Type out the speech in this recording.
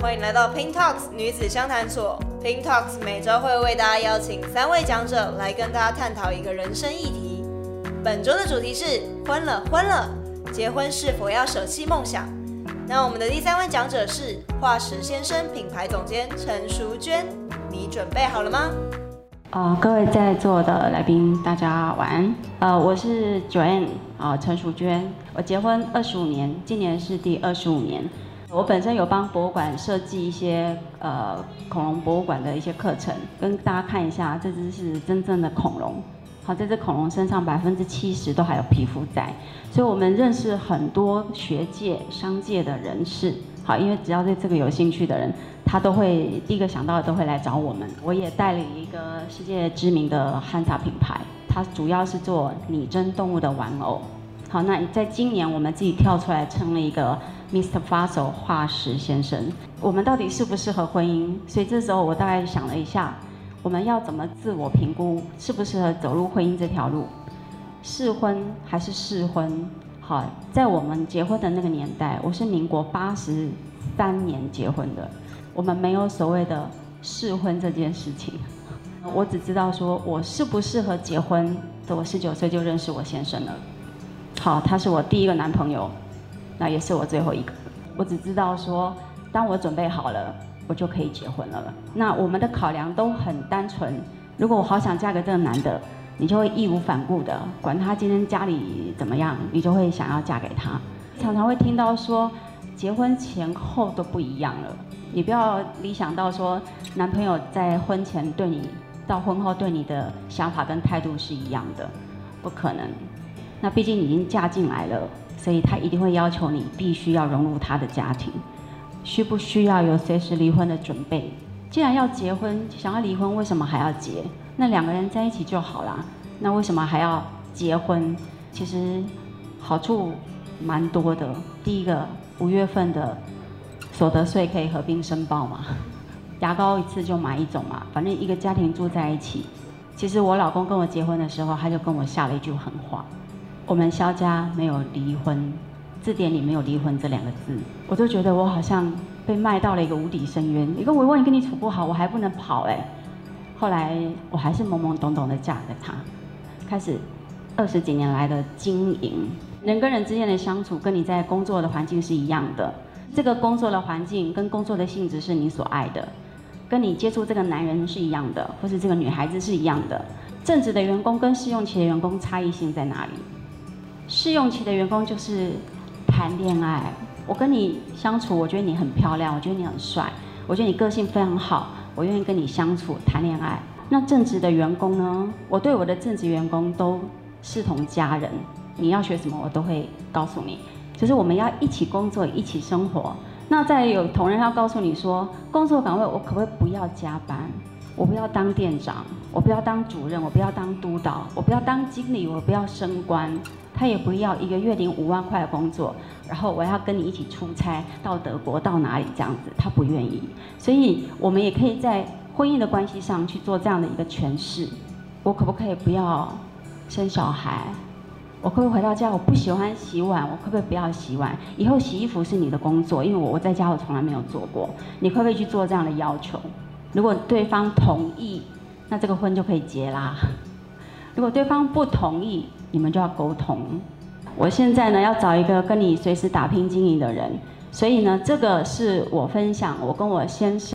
欢迎来到 Pink Talks 女子相谈所。Pink Talks 每周会为大家邀请三位讲者来跟大家探讨一个人生议题。本周的主题是婚了婚了，结婚是否要舍弃梦想？那我们的第三位讲者是化石先生品牌总监陈淑娟，你准备好了吗？呃，各位在座的来宾，大家晚安。呃，我是 Joanne 啊、陈淑娟。我结婚二十五年，今年是第二十五年。我本身有帮博物馆设计一些呃恐龙博物馆的一些课程，跟大家看一下，这只是真正的恐龙。好，这只恐龙身上百分之七十都还有皮肤在，所以我们认识很多学界、商界的人士。好，因为只要对这个有兴趣的人。他都会第一个想到的都会来找我们。我也代理一个世界知名的汉萨品牌，它主要是做拟真动物的玩偶。好，那在今年我们自己跳出来成了一个 Mr. Fossil 化石先生。我们到底适不适合婚姻？所以这时候我大概想了一下，我们要怎么自我评估适不适合走入婚姻这条路？适婚还是试婚？好，在我们结婚的那个年代，我是民国八十三年结婚的。我们没有所谓的试婚这件事情，我只知道说我适不适合结婚。我十九岁就认识我先生了，好，他是我第一个男朋友，那也是我最后一个。我只知道说，当我准备好了，我就可以结婚了。那我们的考量都很单纯，如果我好想嫁给这个男的，你就会义无反顾的，管他今天家里怎么样，你就会想要嫁给他。常常会听到说，结婚前后都不一样了。你不要理想到说，男朋友在婚前对你，到婚后对你的想法跟态度是一样的，不可能。那毕竟已经嫁进来了，所以他一定会要求你必须要融入他的家庭。需不需要有随时离婚的准备？既然要结婚，想要离婚，为什么还要结？那两个人在一起就好啦。那为什么还要结婚？其实好处蛮多的。第一个，五月份的。所得税可以合并申报嘛？牙膏一次就买一种嘛，反正一个家庭住在一起。其实我老公跟我结婚的时候，他就跟我下了一句狠话：我们萧家没有离婚，字典里没有离婚这两个字。我就觉得我好像被卖到了一个无底深渊。一个我万一跟你处不好，我还不能跑哎。后来我还是懵懵懂懂的嫁给他，开始二十几年来的经营。人跟人之间的相处，跟你在工作的环境是一样的。这个工作的环境跟工作的性质是你所爱的，跟你接触这个男人是一样的，或是这个女孩子是一样的。正职的员工跟试用期的员工差异性在哪里？试用期的员工就是谈恋爱，我跟你相处，我觉得你很漂亮，我觉得你很帅，我觉得你个性非常好，我愿意跟你相处谈恋爱。那正职的员工呢？我对我的正职员工都视同家人，你要学什么，我都会告诉你。就是我们要一起工作，一起生活。那再有同仁要告诉你说，工作岗位我可不可以不要加班？我不要当店长，我不要当主任，我不要当督导，我不要当经理，我不要升官。他也不要一个月领五万块的工作，然后我要跟你一起出差到德国到哪里这样子，他不愿意。所以我们也可以在婚姻的关系上去做这样的一个诠释。我可不可以不要生小孩？我可不可以回到家？我不喜欢洗碗，我可不可以不要洗碗？以后洗衣服是你的工作，因为我我在家我从来没有做过。你可不可以去做这样的要求？如果对方同意，那这个婚就可以结啦。如果对方不同意，你们就要沟通。我现在呢要找一个跟你随时打拼经营的人，所以呢这个是我分享我跟我先生。